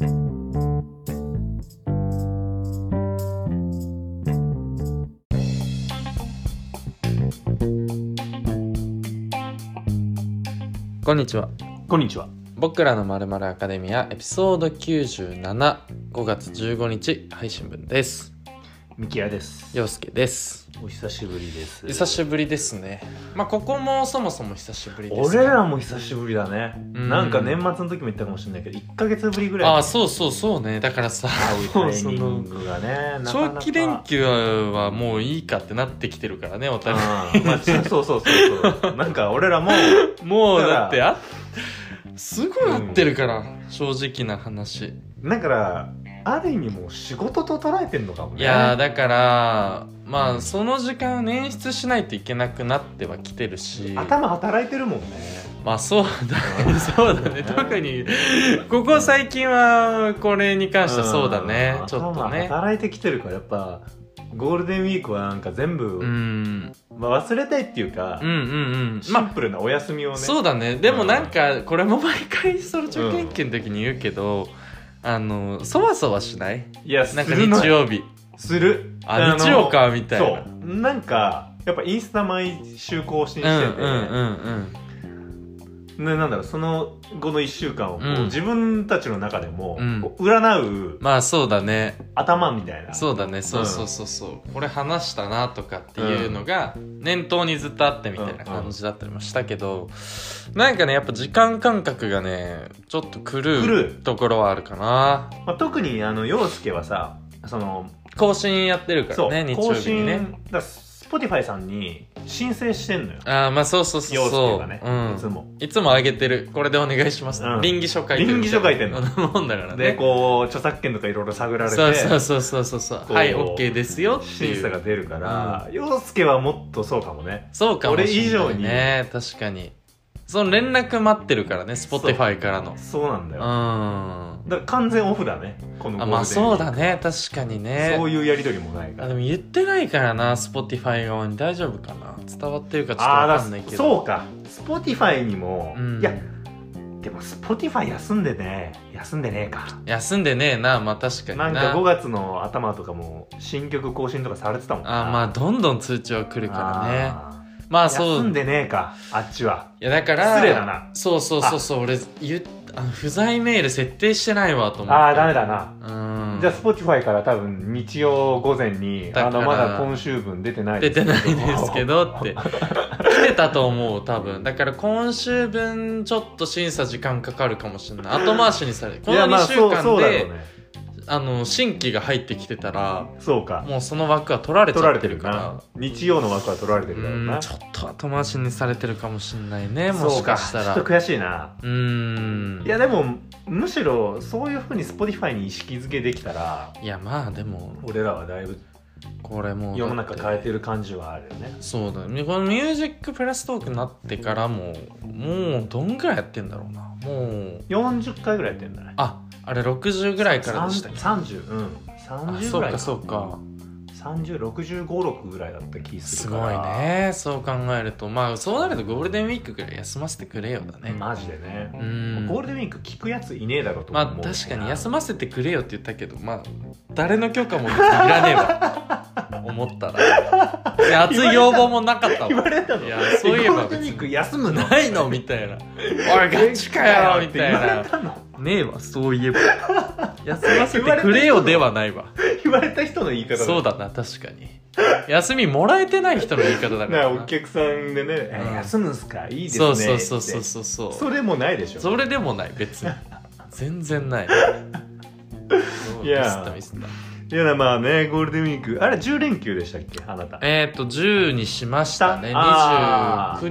こんにちはこんにちは。僕らのまるまるアカデミアエピソード975月15日配信分ですミキヤです。陽介です。お久しぶりです。久しぶりですね。まあここもそもそも久しぶりです俺らも久しぶりだね。うん。なんか年末の時も言ったかもしれないけど、1ヶ月ぶりぐらい。ああそうそうそうね。だからさ会うタイミングがね、なかな長か期連休はもういいかってなってきてるからねお互い。うん。まあ、そうそうそうそう。なんか俺らも、もうだってあすぐ会ってるから、正直な話。だから、ある意味もう仕事と捉えてんのかもね。いやーだからまあその時間を捻出しないといけなくなってはきてるし。頭働いてるもんね。まあそうだね。そうだね。特にここ最近はこれに関してはそうだね。んちょっと頭ね働いてきてるから、やっぱ、ゴールデンウィークはなんか全部、うん。まあ、忘れたいっていうかうんうんうん。シまあンプルなお休みをね。そうだね。でもなんかこれも毎回その中研究の時に言うけど、あのそわそわしない？いや、なんかするの日曜日。する。あの日曜かみたいな。そう。なんかやっぱインスタ毎週更新してて、うんうんうんね、なんだろうその後の1週間をこう、うん。自分たちの中でも、うん。こう占うまあそうだね。頭みたいな。そうだね。そうそうそうそう、これ話したなとかっていうのが念頭にずっとあってみたいな感じだったりもしたけど、なんかねやっぱ時間感覚がねちょっと狂狂う。うところはあるかな。まあ、特にあの陽介はさその更新やってるかそう、らね日曜更日にね。新だ Spotify さんに申請してんのよ。ああまあそうそうそう。そうがね、う。ん。いつも。いつもあげてる。これでお願いします、うん。倫理書書いてる倫理書書いてんの。もんだからね。でこう著作権とかいろいろ探られてそうそうそうそうそう。はい OK ですよっていう。審査が出るから陽介、はもっとそうかもね。そうかもしれない、ね、俺以上に。ね確かに。その連絡待ってるからね Spotify からの。そうなんだよ、うん。あだから完全オフだね。このゴールデンウィーク。まあそうだね。確かにね。そういうやり取りもないから。あでも言ってないからな Spotify 側に。大丈夫かな？伝わってるかちょっとああわかんないけど。だそうか。Spotify にも、うん。いやでも Spotify 休んでね。休んでねえか。休んでねえな。まあ確かにな。なんか5月の頭とかも新曲更新とかされてたもんな。あまあどんどん通知は来るからね。まあそう。休んでねえか。あっちは。いやだから失礼だな。そうそうそうそう。俺言っあの不在メール設定してないわと思って。ああダメだな、うん。じゃあ Spotify から多分日曜午前にあのまだ今週分出てない出てないけですけどって。来てたと思う多分。だから今週分ちょっと審査時間かかるかもしれない。後回しにされるこのいやまあ2週間でそうだろうねあの新規が入ってきてたらそうか。もうその枠は取られちゃってるから。な。日曜の枠は取られてるだろうな。うんちょっと後回しにされてるかもしれないねもしかかしたら。ちょっと悔しいな。うーん。いやでもむしろそういうふうに Spotify に意識づけできたらいやまあでも俺らはだいぶこれもう世の中変えてる感じはあるよね。そうだ。ねこのミュージックプラストークになってからももうどんぐらいやってんだろうな。もう。40回ぐらいやってんだね。ああれ60ぐらいからでしたっけ？30うん。あ30ぐらいそうかそうか3065ぐらいだった気すすごるから。いね。そう考えるとまあそうなるとゴールデンウィークぐらい休ませてくれよだね。マジでね。うん。ゴールデンウィーク聞くやついねえだろうとまあ思う確かに休ませてくれよって言ったけどまあ誰の許可もいらねえわ。思ったら。熱い要望もなかったわ。言われたの？いやそういえばゴールデンウィーク休むの？ないの？みたいな。おいガチかよ！みたいって言われなたの？ねえわそういえば。休ませてくれよではないわ。言われた人の言い方そうだな確かに。休みもらえてない人の言い方だからな。なお客さんでね「えうん。休むんすか？いいですね」そうそうそうそうそうそう。それもないでしょ。それでもない別に。全然ない。いやミスったミスったいやまあねゴールデンウィーク。あれ10連休でしたっけ？あなた。えっ、ー、と10にしましたね。あー。29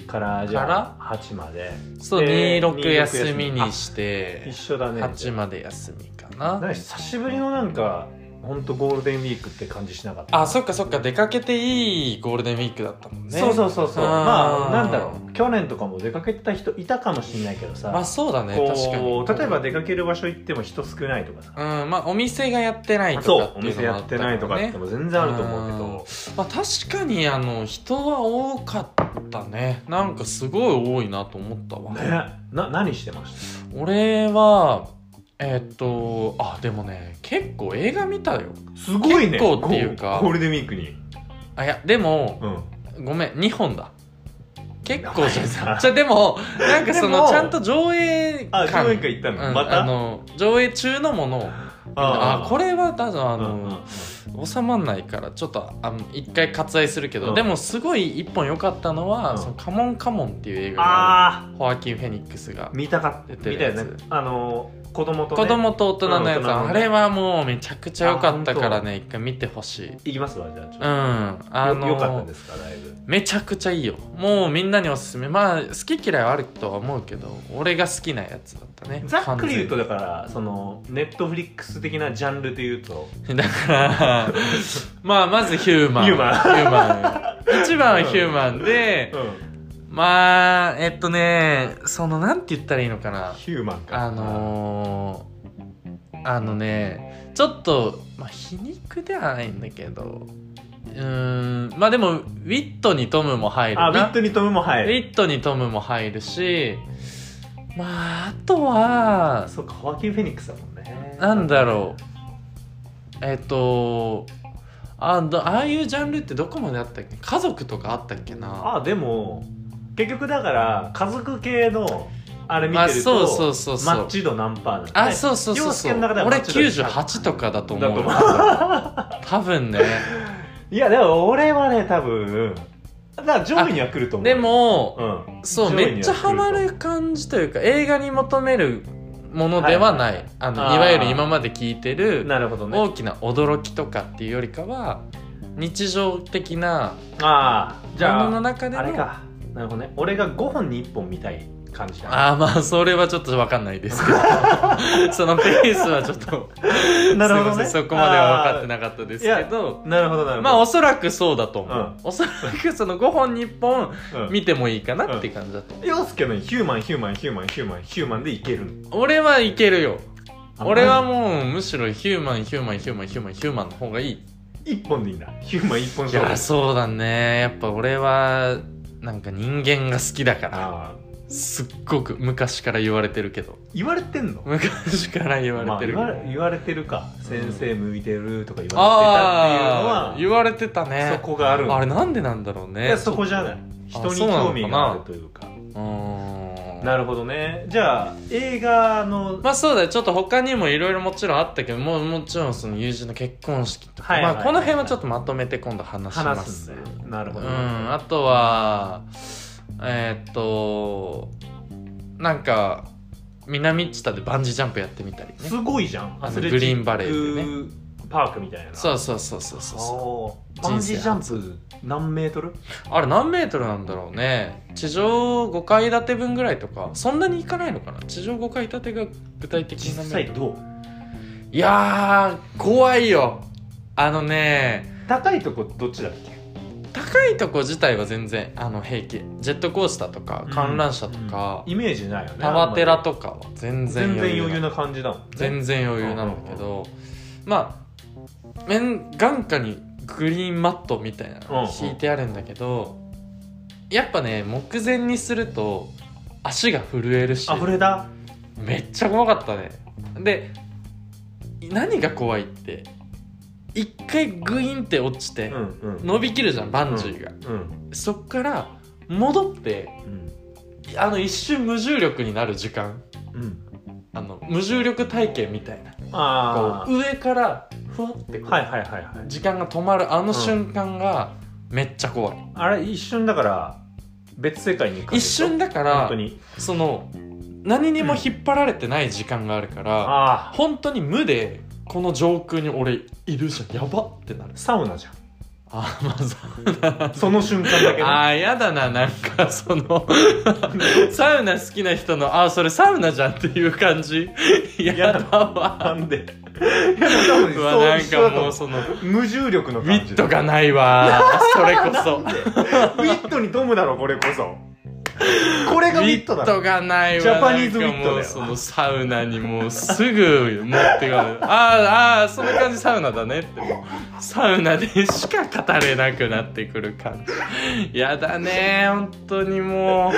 日からじゃあ8まで。そうで26休み。にして一緒だね。8まで休みかな。久しぶりのなんか本当ゴールデンウィークって感じしなかった。あそっかそっか。出かけていいゴールデンウィークだったもんね。そうそうそうそう。まあなんだろう。去年とかも出かけてた人いたかもしれないけどさ、まあそうだね。確かに。例えば出かける場所行っても人少ないとかさ。うん。まあお店がやってないとそうおかっていう店やってないとかってねも全然あると思うけど。まあ確かにあの人は多かったね。なんかすごい多いなと思ったわ、ね。な何してまし俺はえーっとあでもね結構映画見たよ。すごいね。結構っていうかゴゴールデンウィークに。あいやでもうん。ごめん2本だ。結構じゃじゃでもなんかそのちゃんと上映あ感上映会行ったの？うんまた？あの上映中のもの。をあこれはだあの、収まんないからちょっとあの一回割愛するけど、うん。でもすごい一本良かったのは「うん。そのカモンカモン」っていう映画があホアキン・フェニックスがあ見たかった。見たよね。あの子供とね。子供と大人のやつ、あれはもうめちゃくちゃ良かったからね一回見てほしい。うん行きますわじゃあちょっと。あのよよかったですかだいぶ。めちゃくちゃいいよ。もうみんなにおすすめ。まあ好き嫌いはあるとは思うけど俺が好きなやつだったね。ざっくり言うと完だからそのネットフリックス的なジャンルで言うと。だから まあまずヒューマン。ヒューマン。ヒューマン。一番はヒューマンで、うんまあえっとねそのなんて言ったらいいのかな。ヒューマンか。あのー、あのねちょっと、まあ、皮肉ではないんだけど。うーんまあでもウィットにトムも入るな。あウィットにトムも入ウるィットにトムも入るしまああとはそうかホアキン・フェニックスだもんね。なんだろう。えっとあどああいうジャンルってどこまであったっけ？家族とかあったっけな？あでも結局だから家族系のあれ見まあてるそうそとうそうそう。マッチ度何パーなんであそうそうそう洋そう俺マッチ度98とかだと思う 多分ね。いやでも俺はね多分だから上位には来ると思う。でもうん。そうめっちゃハマ来る感じというか映画に求めるものではない、はい。あのあーいわゆる今まで聞いてとるなるほどね。大きな驚きとかっていうよりかは日常的なああじゃもののあ中でのあれかなるほどね。俺が5本に1本見たい感じだね。ああまあそれはちょっと分かんないですけど。そのペースはちょっと なるほどね。そこまでは分かってなかったですけど。なるほどなるほど。まあおそらくそうだと思う、うん。おそらくその5本に1本うん見てもいいかなって感じだと思う、洋介のヒューマンヒューマンヒューマンヒューマンヒューマンでいける。の俺はいけるよ。あ俺はもうむしろヒューマンヒューマンヒューマンヒューマンヒューマンの方がいい。1本でいいんだ。ヒューマン1本い勝負。やそうだね。やっぱ俺はなんか人間が好きだからすっごく昔から言われてるけど。言われてんの？昔から言わまあれてる言われ言われてるか。先生向いてるとか言われてたっていうのは言われてたね。そこがあるんだあれなんでなんだろうね。いやそこじゃない。人に興味があるというかなるほどね。じゃあ映画のまあそうだよ。ちょっと他にもいろいろもちろんあったけどもうもちろんその友人の結婚式とか、はいはいまあこの辺はちょっとまとめて今度話しま話すすんだよ。なるほど、うん。あとはえーっとなんか南知多でバンジージャンプやってみたりね。すごいじゃん。グリーンバレーでねパークみたいな。そうそうそうそうそうバンジージャンプ何メートル？うあれ何メートルなんだろうね。地上5階建て分ぐらいとか。そんなにいかないのかな？地上5階建てが具体的に実何メートル？際どう？いやー怖いよ。あのね。高いとこどっちだっけ？高いとこ自体は全然あの平気。ジェットコースターとか観覧車とか、イメージないよね。タワテラととかは全然全然余裕なな感じだもんね。全然余裕なんだけど、まあ面眼下にグリーンマットみたいなのが引いてあるんだけど、やっぱね目前にすると足が震えるしあこれだめっちゃ怖かったね。で何が怖いって一回グインって落ちて、うんうん。伸びきるじゃんバンジーが、うん。そっから戻ってうん。あの一瞬無重力になる時間。うん。あの無重力体験みたいな。上からふわってこう、あはいはいはいはい。時間が止まるあの瞬間がめっちゃ怖い、あれ一瞬だから別世界に行く一瞬だから本当に。その何にも引っ張られてない時間があるから、ああ。本当に無でこの上空に俺いるじゃん。やばってなる。サウナじゃん。あまずその瞬間だけね。あーやだななんかその サウナ好きな人のあーそれサウナじゃんっていう感じ。ややだだわ。なんで？うわなんかもうそのウ無重力の感じィットがないわそれこそ。ウィットに富むだろこれこそ これがウィットだがないわ。ジャパニーズウィットだよ。そのサウナにもうすぐ持ってかる。あーあーそんな感じサウナだねって。もうサウナでしか語れなくなってくる感じ。やだね本当にもう。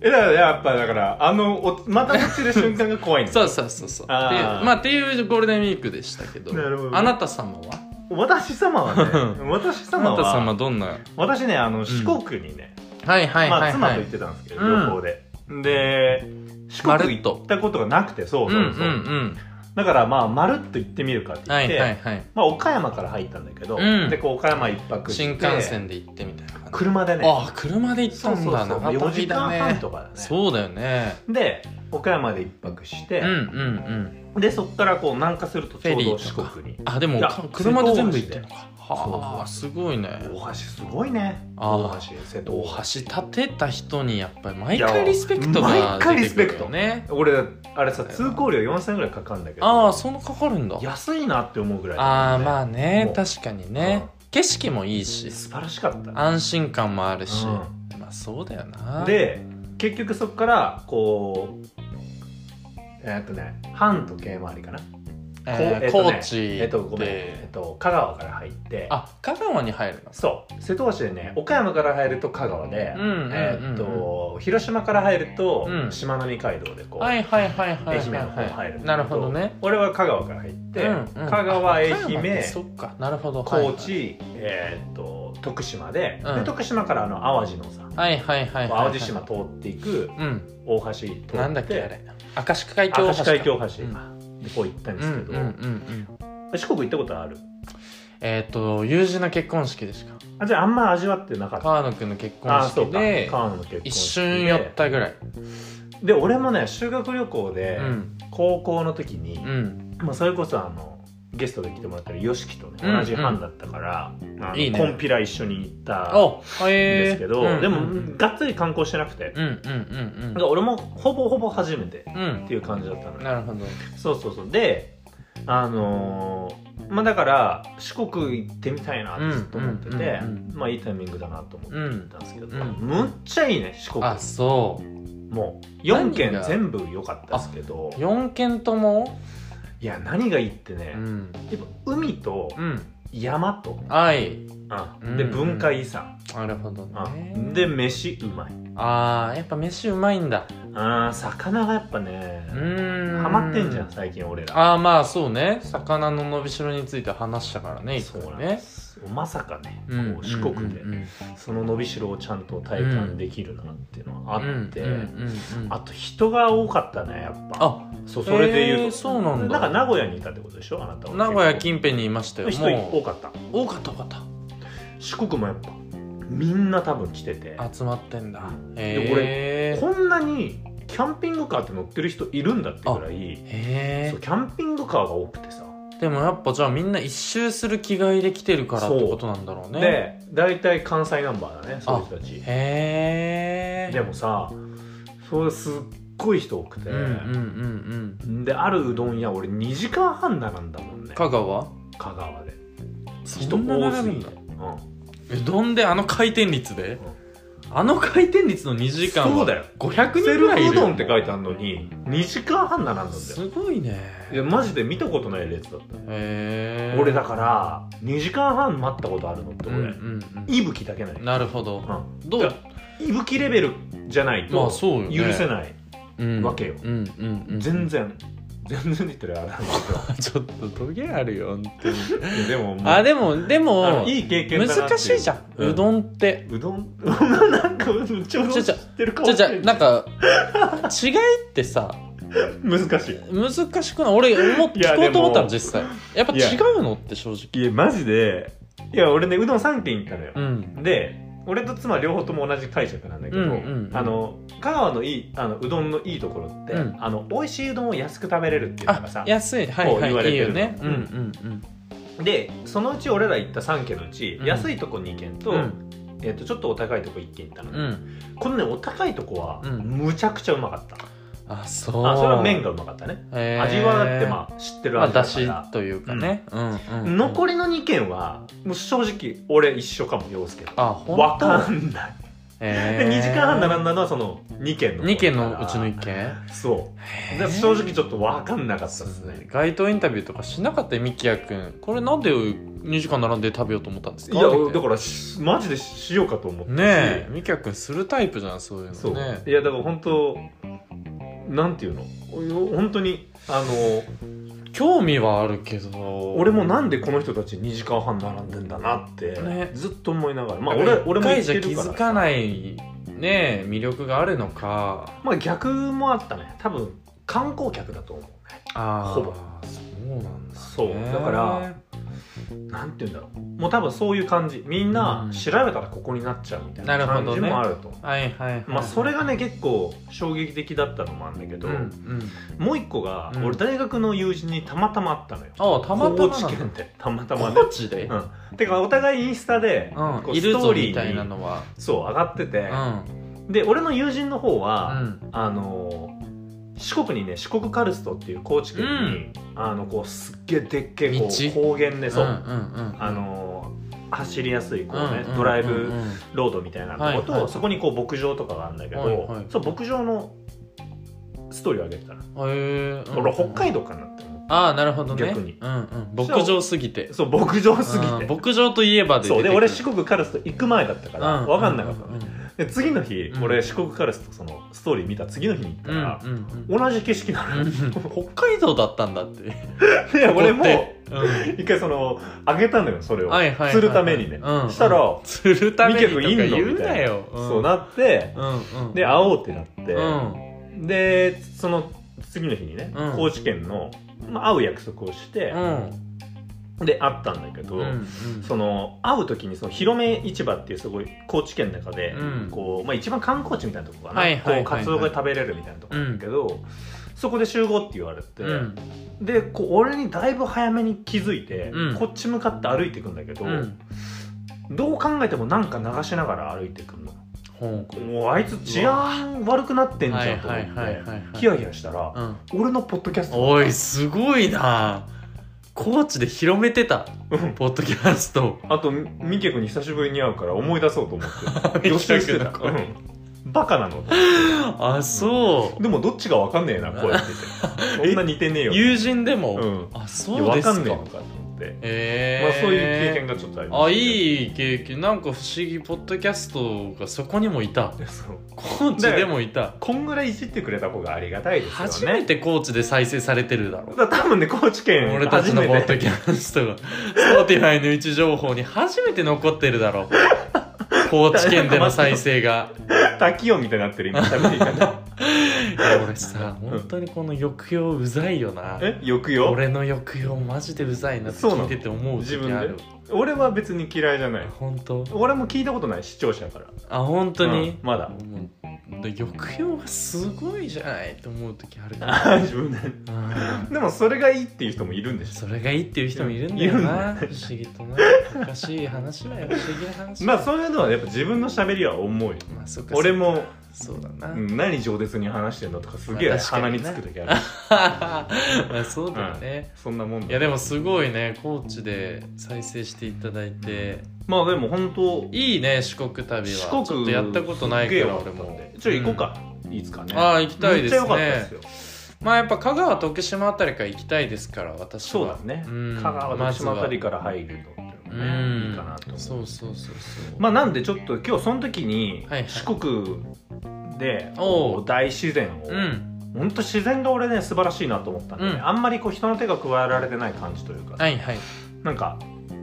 えだからやっぱだからあのおまた落ちる瞬間が怖いんだ。そうそうそうそう。あー。まあっていうゴールデンウィークでしたけど。なるほどあなた様は？私様はね 私あなた様は様どんな？私ねあの四国にね、はいはいはいはい。まあ妻と行ってたんですけど、うん。旅行で。で四まるっと国行ったことがなくてそううんそう。うそう、んだからまあまるっと行ってみるかってうんは言って、いはいはい。まあ、岡山から入ったんだけど、うん。でこう岡山一泊して新幹線で行ってみたいな感じ。車でね。ああ車で行ったんだ。そうそうそう。長4時間半とかだね。そうだよね。で岡山で一泊してうん、うんうんでそこからこう南下するとちょうど四フェリーとか。国にあでも車で全部行ってんのか。はあすごいね。大橋すごいね。大橋大大橋。橋建てた人にやっぱり毎回リスペクトがいや毎回リスペクト。ね。俺あれさ通行料4000円ぐらいかかるんだけど。ああそんなかかるんだ。安いなって思うぐらいああまあね確かにね。景色もいいし素晴らしかった。安心感もあるし。うまあそうだよな。で結局そこからこうえーっとね半時計回りかな。高知えっとごめんえでっと香川から入って。あ香川に入るの？そう。瀬戸大橋でね岡山から入ると香川で、えーっと広島から入ると、うん。しまなみ海道でこう、はいはいはいはいはい愛媛の方入るなるほどね。俺は香川から入って、香川愛媛そっか。なるほど。高知、えーっと徳島で,、うん。で徳島からあの淡路のさ、はいはいはい淡路島通っていくうん。大橋通ってなんだっけあれ明石海峡大橋橋、うん。でこう行ったんうですけど、んうんうんうん。四国行ったことある？えっ、と友人の結婚式でしかあじゃああんま味わってなかった。川野くんの結婚あそうか。式で川野の結婚式で。一瞬寄ったぐらい。で俺もね修学旅行で、うん。高校の時に、うん。まあ、それこそあのゲストで来てもらったら YOSHIKI とねうん同じ班だったから、あのいいね。コンピラ一緒に行ったんですけど、うんでも、うんがっつり観光してなくて、うんうんうん俺もほぼほぼ初めてうん。うんっていう感じだったのよなるほど。そうそうそう。であのーまあだから四国行ってみたいなってずっと思ってて、うんうんうんまあいいタイミングだなと思ってたんですけど、うんむっちゃいいね四国。あそう。もう4県何が全部良かったですけど。4軒とも？いや何がいいってね、うん。やっぱ海とうん。山と、はい。うん。でうん文化遺産、なるほどね。うんで飯うまい。あーやっぱ飯うまいんだ。あー魚がやっぱねうーん。ハマってんじゃん最近俺ら。ああまあそうね。魚の伸びしろについて話したからねいつそうもねなんですまさかね、うんこう四国でその伸びしろをちゃんと体感できるなっていうのがあって、あと人が多かったねやっぱ。あそうそれで言うと、へーそうなんだ。なんか名古屋にいたってことでしょ？あなたは。名古屋近辺にいましたよ。人多かった。多かった多かった。四国もやっぱみんな多分来てて。集まってんだ。でへえこんなにキャンピングカーって乗ってる人いるんだってぐらいへそうキャンピングカーが多くてさ。えでもやっぱじゃあみんな一周する気概で来てるからってことなんだろうね。で大体関西ナンバーだねそういう人たち。へえでもさそれすっごい人多くて、うんうんうんうん。であるうどん屋俺2時間半並んだもんね。香川？香川で。そ人多すぎて。うん。うどんであの回転率で、あの回転率の2時間はそうだよ。500人セルぐらいいるフうどんって書いてあるのに2時間半並んだんだよすごいね。いやマジで見たことない列だった。へえ俺だから2時間半待ったことあるのってうんう俺、ん。いぶきだけない、うんなるほど。うん。どう？いぶきレベルじゃないまあとそうよね。許せない、うん。わけよ。うんうんうん。全然全然って言ったらあれなんだ ちょっとトゲあるよ本当に。でももうあでもであものいい経験だなってう。難しいじゃん、うどんって。うどん？なんかちょうど知ってるかもじゃじゃしれなんか違いってさ難しい。難しくない？俺もっといや聞こうと思ったのでも実際。やっぱ違うのって正直。いやマジで。いや俺ねうどん3軒行ったのよ、うん。で俺と妻両方とも同じ解釈なんだけど、うんうんうん。あの香川のいいあのうどんのいいところって、うん。あの美味しいうどんを安く食べれるっていうのがあさ安い。はいこう言わはいいいれてるねうんうんうん。でそのうち俺ら行った3軒のうち、うん。安いとこ2軒と,、うん。えっとちょっとお高いとこ1軒行ったの、うんうん。このねお高いとこは、うん。むちゃくちゃうまかったあそう。あそれは麺がうまかったね。へー。味はだってまあ知ってるまあ味だだしから、というかね。うん。残りの2軒はもう正直俺一緒かも陽介と。あ本当？わかんない。えで2時間半並んだのはその2軒の。2軒のうちの1軒？そう。で正直ちょっと分かんなかったですね。街頭インタビューとかしなかったよミキヤ君。これなんで2時間並んで食べようと思ったんですか？いやだからしマジでしようかと思ってねえ。ミキヤ君するタイプじゃんそういうそう、のねいやだから本当なんていうの？本当にあの興味はあるけど。俺もなんでこの人たち2時間半並んでんだなって、ね。ずっと思いながら。まあ俺俺俺も気づかないね魅力があるのか。まあ逆もあったね。多分観光客だと思うね。ああほぼ。そうなんだ、ね、そう。だからなんて言うんだろう。もう多分そういう感じ。みんなうん。調べたらここになっちゃうみたいな感じもあると。思うはいはいはい。まあそれがね結構衝撃的だったのもあるんだけど、うんうん。もう一個が、うん。俺大学の友人にたまたま会ったのよ。ああたまたま高知県ってたまたまね。高知で、うん、てかお互いインスタで、うん。こうストーリーみたいなのは。そう上がってて。う、ん。で俺の友人の方うは、ん。あの四国にね四国カルストっていう高知県に、あのこうすっげえでっけえこう道。高原でそう、んうんうんあの走りやすいこうね、うんうんドライブうんうんロードみたいなとこと、はいはいそこにこう牧場とかがあるんだけど、はいはいそう牧場のストーリーを上げてたの、へえうん俺北海道かなって思ってああなるほどね。逆に。うんうん。牧場すぎて。そう牧場すぎて。うん牧場といえばでそうで俺四国カルスト行く前だったから分かんなかったの、うんうんで次の日、うん。俺四国カルストそのストーリー見た次の日に行ったうんら、うんうん。同じ景色なのよ、うん 北海道だったんだって。で俺もうん。一回そのあげたのよそれを、はいはいはいはい。釣るためにね、うんしたら、釣るためにとか言うみたなよ。そうなってうんうん。で会おうってなって、うん。でその次の日にね、うん。高知県の、まあ、会う約束をしてう、んで会ったんだけど、うんうん。その会う時にその広め市場っていうすごい高知県の中で、うん。こうまあ、一番観光地みたいなとこかな、はいはいこうカツオが食べれるみたいなとこな。ん。だけど、そこで集合って言われて、うん。でこう俺にだいぶ早めに気づいて、うん。こっち向かって歩いていくんだけど、うん。どう考えてもなんか流しながら歩いてくるのもうあいつ治安悪くなってんじはいゃんと思ってはいヒヤヒヤしたら、うん。俺のポッドキャストおいすごいな高知で広めてたうん。ポッドキャストあとみミケ君に久しぶりに会うから思い出そうと思って。予習してた、ミケ君のうん。バカなの。あそう。でもどっちが分かんねえな声って言って そんな似てねえよ友人でも、うん。あいそうですか。かんねえのかって、えまあそういう経験がちょっとありまあいい経験。なんか不思議ポッドキャストがそこにもいた。そう。高知でもいた。こんぐらいいじってくれた方がありがたいですよね。初めて高知で再生されてるだろだから多分ね高知県俺たちのポッド初キャストが。Spotify の位置情報に初めて残ってるだろ高知県での再生が。滝音みたいになってる今。喋り方いや俺さ本当にこの抑揚うざいよな。え？抑揚？俺の抑揚マジでうざいなって聞いてて思う自分で？時ある俺は別に嫌いじゃない。本当？俺も聞いたことない視聴者から。あ本当に、うんまだもう抑揚がすごいじゃないと思う時あるからあ自分で。うん。でもそれがいいっていう人もいるんでしそれがいいっていう人もいるんだよな。だ不思議とな。おかしい話だよ。不思議な話ょ まあそういうのはやっぱ自分の喋りは重い。まあ俺も、そうだな、うん何上舌に話してんのとかすげえまあ確か鼻にね。につく時ある。まあそうだよね、そんなもんだ。いやでもすごいね高知で再生していただいて。まあでも本当いいね四国旅は。四国ちょっとやったことないから俺も。ちょ行こうか、いつかね。ああ行きたいですね。めっちゃ良かったですよ。まあやっぱ香川徳島あたりから行きたいですから私は。そうだね、ん。香川徳島あたりから入るのね、いいかなとそうそうそうそう。まあなんでちょっと今日その時にはいはい。四国で大自然を、うん。本当自然が俺ね素晴らしいなと思ったんで、ね。うん。あんまりこう人の手が加えられてない感じというか、はいはい。なんか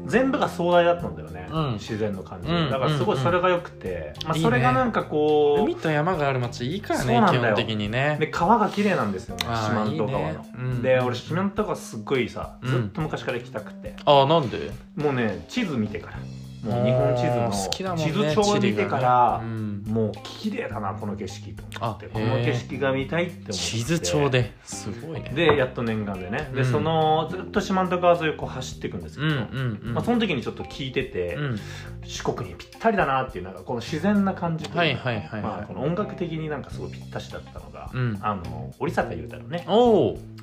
全部が壮大だったんだよね、うん。自然の感じ、うん。だからすごいそれが良くて、まあ、それがなんかこう海と山がある町いいからねそうなんだよ。基本的にね。で川が綺麗なんですよねあー四万十川の。いいね。うん。で俺四万十川すっごいさうん。ずっと昔から行きたくて、ああなんで？もうね地図見てから。もう日本地図あー好きだのもんね地図帳見てから、地理がね。うんもう綺麗だなこの景色と思ってあこの景色が見たいって思って。地図帳で。すごいね。でやっと念願でね。で、うん。そのずっと四万十川沿いを走っていくんですけど、うんうんうん。まあ、その時にちょっと聞いてて、うん。四国にぴったりだなっていうなんかこの自然な感じというかはいはいはいまあ、はいこの音楽的になんかすごいぴったしだったのが、うん。あの織坂優太のね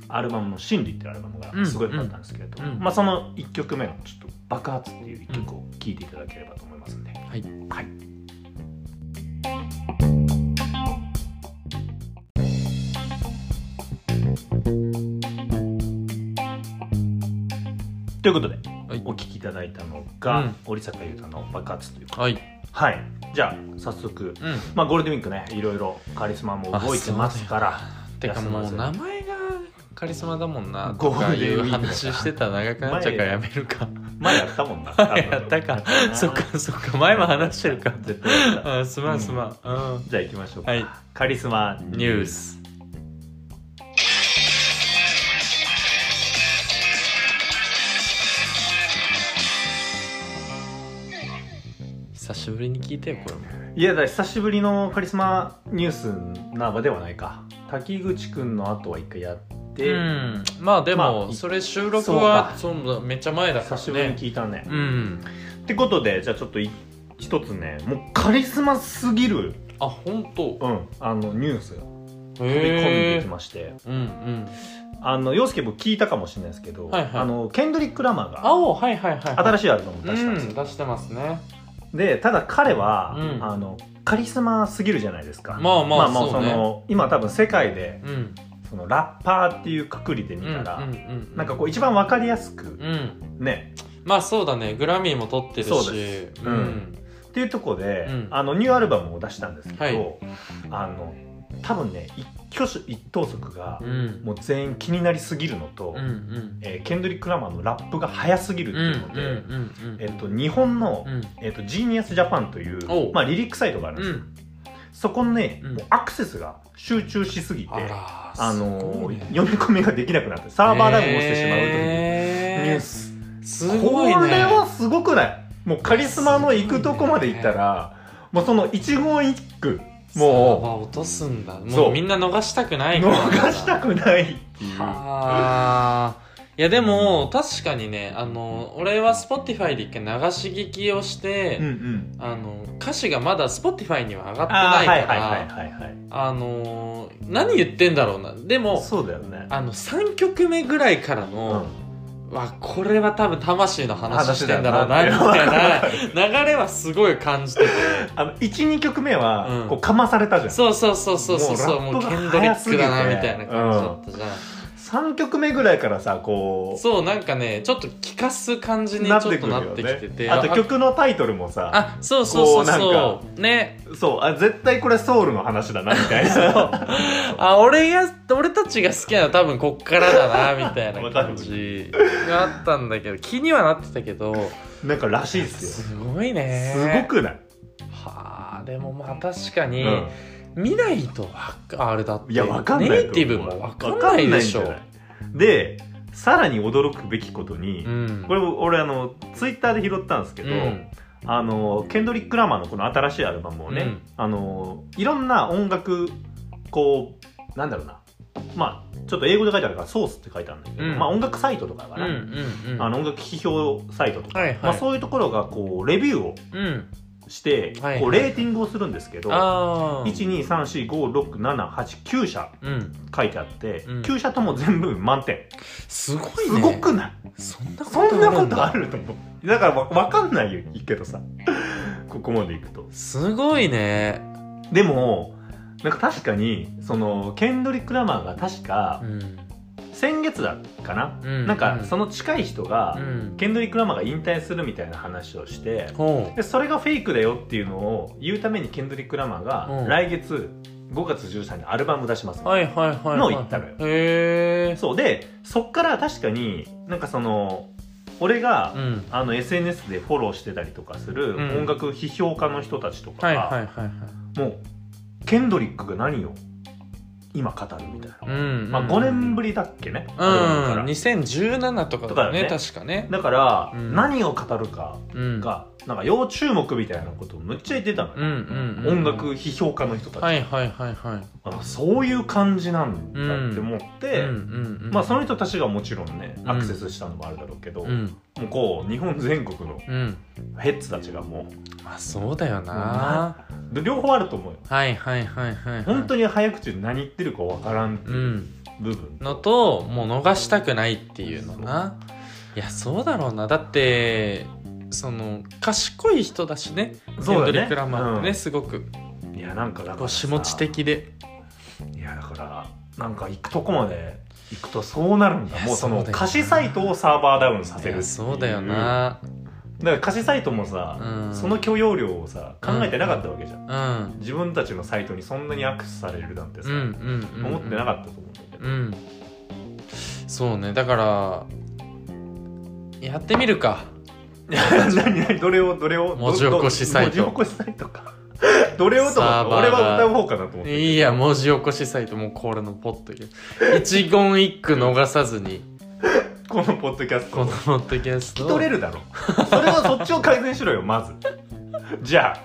アルバムの「真理」っていうアルバムがすごい良かったんですけれど、まあ、その1曲目のちょっと「爆発」っていう1曲を聴いていただければと思いますんで、はい。はいということで、はい、お聞きいただいたのが、うん、織坂優太の爆発というはい、はい、じゃあ早速、うん、まあ、ゴールデンウィークねいろいろカリスマも動いてますからてかもう名前がカリスマだもんなとかいう話してたら長くなっちゃうからやめるか。前やったもんな やったか。そっかそっか前も話してるか。絶対やったあすまん。すまん。うん。じゃあ行きましょうか、はい。カリスマニュース。久しぶりに聞いてよこれも。いやだから久しぶりのカリスマニュースな場ではないか。滝口くんの後は一回やって、うん。まあでまあもそれ収録はか。そうだめっちゃ前だから久しぶりにね聞いたね、うん。ってことでじゃあちょっとい一つねもうカリスマすぎる、あ本当。うん、あのニュース。が飛び込んへでえきまして。うんうん。あの陽介僕聞いたかもしれないですけど、はいはい。あのケンドリック・ラマーがはいはいはい新ししいアルバムを出したんですよ、うん出してますね。でただ彼は、うん。あのカリスマすぎるじゃないですか。まあまあもそうね。の今多分世界でうんそのラッパーっていうくくりで見たら、うんうんうんなんかこう一番わかりやすくうん。ね、まあそうだね。グラミーも取ってるし。そうです。うん。っていうところで、うん。あのニューアルバムを出したんですけど、はい。あの多分ね一挙手一投足がうん。もう全員気になりすぎるのと、うんうん。えーケンドリック・ラマーのラップが速すぎるってうんいうので、うんうんえっと、日本の、うん。えっと、ジーニアスジャパンといおうう、まあ、リリックサイトがあるんですよ、うんそこにね、うん。もうアクセスが集中しすぎてあの読み込みができなくなってサーバーダウンをしてしまうというニュース、すごいね。これはすごくない？もうカリスマの行くとこまで行ったら、もうその一言一句もサーバー落とすんだ。そうもう。みんな逃したくなういから。逃したくないっていう。はあいやでも確かにねあの俺は Spotify で一回流し聞きをして、うんうん。あの歌詞がまだ Spotify には上がってないから、あのー何言ってんだろうな。でもそうだよね。あの3曲目ぐらいからの、わこれは多分魂の話してんだろうなみたいな流れはすごい感じてて。あの12曲目はうん。こうかまされたじゃん、そうそうそうそうそうそうもうケンドリックだなみたいな感じだったじゃん、3曲目ぐらいからさこうそうなんかねちょっと聞かす感じにちょっとなってきてて。あと曲のタイトルもさあそうそうそうそう。ね。そうあ絶対これソウルの話だなみたいな。あ俺が俺たちが好きなのは多分こっからだなみたいな 感じがあったんだけど気にはなってたけど。なんからしいっすよ。すごいね。すごくない、はあでもまあ確かに、うん見ないとあれだって。いやわかんないネイティブもわかんないでしょ。でさらに驚くべきことに、うん。これ俺あのツイッターで拾ったんですけど、うん。あのケンドリック・ラマーのこの新しいアルバムをね、うん。あのいろんな音楽こうなんだろうな。まあちょっと英語で書いてあるからソースって書いてあるんだけど、うん。まあ音楽サイトとかかな、あの音楽批評サイトとか、はいはい。まあ、そういうところがこうレビューをうんして、はいはいこうレーティングをするんですけど、ああ123456789社うん。書いてあって、うん。9社とも全部満点。すごいすねごくない？そんなことそんなことあると思う。だからわ分かんないよいいけどさ。ここまでいくと。すごいね。でもなんか確かにそのケンドリック・ラマーが確かうん先月だかな、うん。なんかその近い人が、うん。ケンドリック・ラマーが引退するみたいな話をしてほでそれがフェイクだよっていうのを言うためにケンドリック・ラマーがうん。来月5月13日にアルバム出します、うはいはいはいはい。のを言ったのよ。そう。でそっから確かになんかその俺が、うん。あの SNS でフォローしてたりとかするうん。音楽批評家の人たちとかが、もうケンドリックが何を今語るみたいな、うんまあ、5年ぶりだっけね、うん。アルバムから。2017とかだよねとかだよね。確かね。だから、うん。何を語るかうん。がなんか要注目みたいなことをむっちゃ言ってたのよ、うんうんうん音楽批評家の人たち、はいはいはいはい。あそういう感じなんだって思って、うんうんうんまあその人たちがもちろんねうん。アクセスしたのもあるだろうけど、うん。もうこう日本全国のうんヘッズたちがもまあそうだよな。両方あると思うよ。はいはいはいはい。はい本当に早口で何言ってるかわからんってういうん。部分、のともう逃したくないっていうのな。いやそうだろうな。だってその賢い人だしねそうだね。ケンドリック・ラマーってね、うん。すごく。いやなんかだから的で。いやだからなんか行くとこまで行くとそうなるんだ。いやもうそのそうだよな。貸しサイトをサーバーダウンさせるっていそうだよな。だから貸しサイトもさ、うん。その許容量をさ考えてなかったわけじゃん、うん。自分たちのサイトにそんなにアクセスされるなんてさ、うんうんうん。思ってなかったと思うんだけど、うん。そうね。だからやってみるか 何何どれをどれを？文字起こしサイト。文字起こしサイトか。どれをと思った？俺は歌う方かなと思って。いいや文字起こしサイトもうこれのポッドキャスト。一言一句逃さずに。このポッドキャスト。このポッドキャスト。聞き取れるだろ。それはそっちを改善しろよまず。じゃ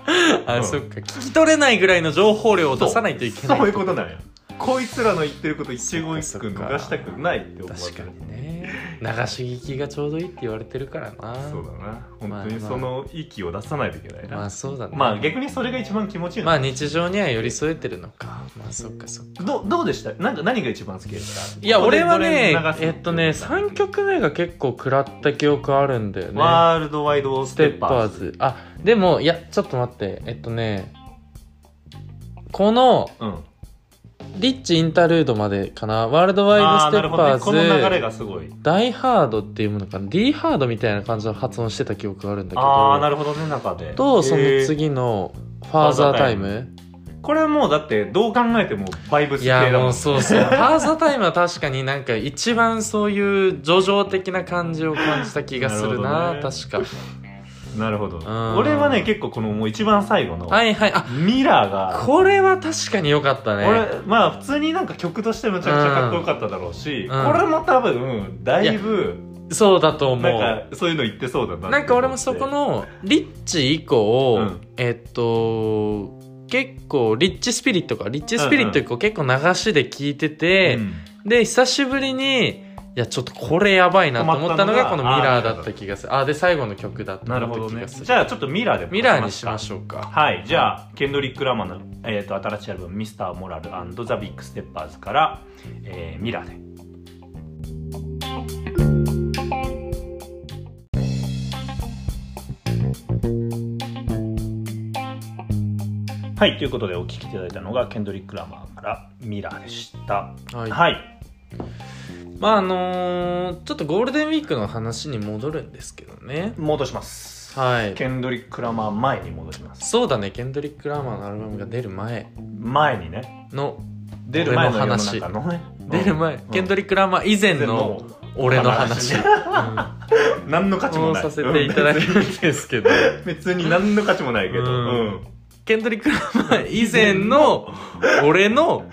あ。あ、うん。そっか。聞き取れないぐらいの情報量を出さないといけない。そういうことなんや。こいつらの言ってること一言一句逃したくないって思わ確かにね流し聞きがちょうどいいって言われてるからな。そうだな。本当にまあその息を出さないといけないな、まあそうだね。まあ逆にそれが一番気持ちいいまあの、日常には寄り添えてるのか。まあそっかそっか。どどうでした？なんか何が一番好きでした？いや俺はねえっとね3曲目が結構食らった記憶あるんだよね。ワールドワイドスステッパーズ。あでもいやちょっと待って。えっとねこのうんリッチインタルードまでかな。ワールドワイドステッパほどね。この流れーズがすごい。ダイハードっていうものかな。D ハードみたいな感じの発音してた記憶があるんだけああなどるほどね中で。とその次のファーザータイム。これはもうだってどう考えてもバイブスいや系だもん。もうそうそう。ファーザータイムは確かになんか一番そういう叙情的な感じを感じた気がするな。ね。確かなるほど。ん。俺はね結構このもう一番最後のはいはい。あミラーがこれは確かに良かったね。俺まあ普通になんか曲としてめちゃくちゃかっこよかっただろうし、うん。これも多分だいぶそうだと思う。なんかそういうの言ってそうだななんか俺もそこのリッチ以降、うん。えっと結構リッチスピリットか。リッチスピリット以降結構流しで聞いてて、うん。で久しぶりにいやちょっとこれやばいなと思ったのがこのミラーだった気がする。あで最後の曲だったなるほどねじゃあちょっとミラーでミラーにしまょしょうか。はい。じゃあケンドリック・ラマーの、えー、と新しいアルバム「ミスター・モラルザ・ビッグ・ステッパーズ」から、えーミラーで。はい。ということでお聴きいただいたのがケンドリック・ラマーから「ミラー」でした。はい、はいまああのーちょっとゴールデンウィークの話に戻るんですけどね。戻します。はい。ケンドリック・ラマー前に戻します。そうだね。ケンドリック・ラーマーのアルバムが出る前。前にね。の出る前の世の話中のね。出る前、ケンドリック・ラーマー以前の俺の話、話うん。何の価値もない。をさせていただくんです。けどうん。別に何の価値もないけど、うん。うん。ケンドリック・ラーマー以前の俺の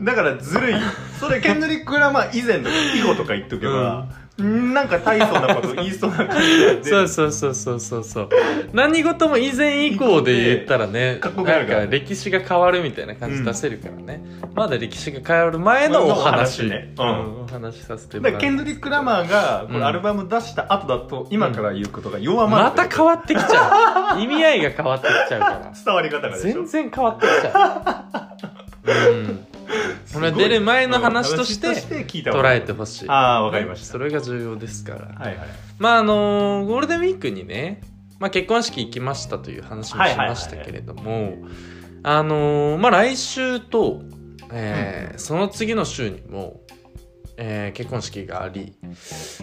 だからずるいそれケンドリック・ラマー以前とか以後とか言っとけば、なんか大層なこと言いそうな感じでそうそうそうそうそうそう。何事も以前以降で言ったらねななんるか歴史が変わるみたいな感じ出せるからね、まだ歴史が変わる前のお話。のお話ね。うん。お話しさせてもだらケンドリック・ラマーがこうんのアルバム出した後だと今から言うことが弱まるまた変わってきちゃう。意味合いが変わってきちゃうから。伝わり方が全然変わってきちゃう。うんこれ出る前の話として捉いいえてほしい。ああわかりました。それが重要ですから。はいはい。まああのゴールデンウィークにね、まあ、結婚式行きましたという話もしましたけれどもあのまあ来週と、えーその次の週にも、えー結婚式があり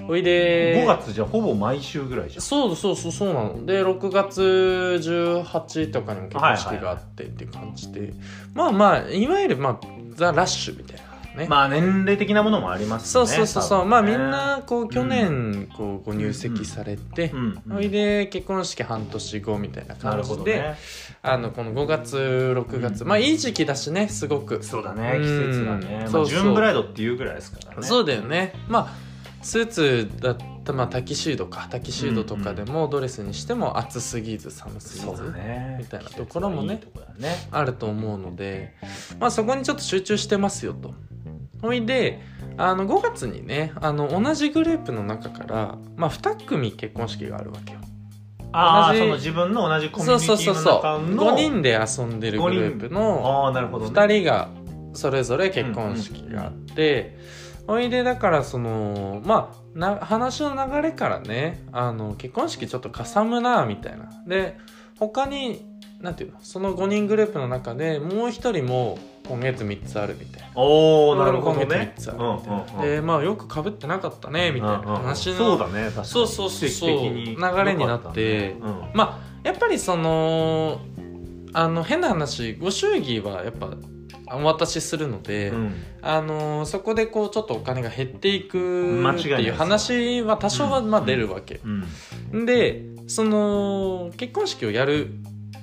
おいで5月じゃほぼ毎週ぐらいじゃん。そうそうそうそうなの。で6月18とかにも結婚式があってっていう感じで、まあまあいわゆるまあザ・ラッシュみたいなね、まあ年齢的なものもありますねそうそうそうそう、ねまあみんなこう去年こうご入籍されて、うんそれで結婚式半年後みたいな感じで、どね。あのこの5月6月、まあいい時期だしねすごく。そうだねうん季節がね。まあそうそう。ジューンブライドっていうぐらいですからね。そうだよね。まあスーツだったまあタキシードかタキシードとかでもドレスにしても暑すぎず寒すぎず、みたいなところもねあると思うので、まあ、そこにちょっと集中してますよと。ほいであの5月にねあの同じグループの中から、まあ、2組結婚式があるわけよ。ああその自分の同じコミュニティそうそうそうの中の5人で遊んでるグループのああなるほどね。2人がそれぞれ結婚式があって、ほいでだからそのまあな話の流れからねあの結婚式ちょっとかさむなみたいな。で他になんていうのその5人グループの中でもう一人も今月3つあるみたいな。おおなるほど俺も今ね月3つあうんうんるみたいな。うんでまあよくかぶってなかったねみたいな話の、そうだね確かに。そうそうそう。流れになって。よかたねまあやっぱりそのあの変な話ご祝儀はやっぱお渡しするので、うん。うんあのそこでこうちょっとお金が減っていくっていう話は多少はまあ出るわけ、うん。でその結婚式をやる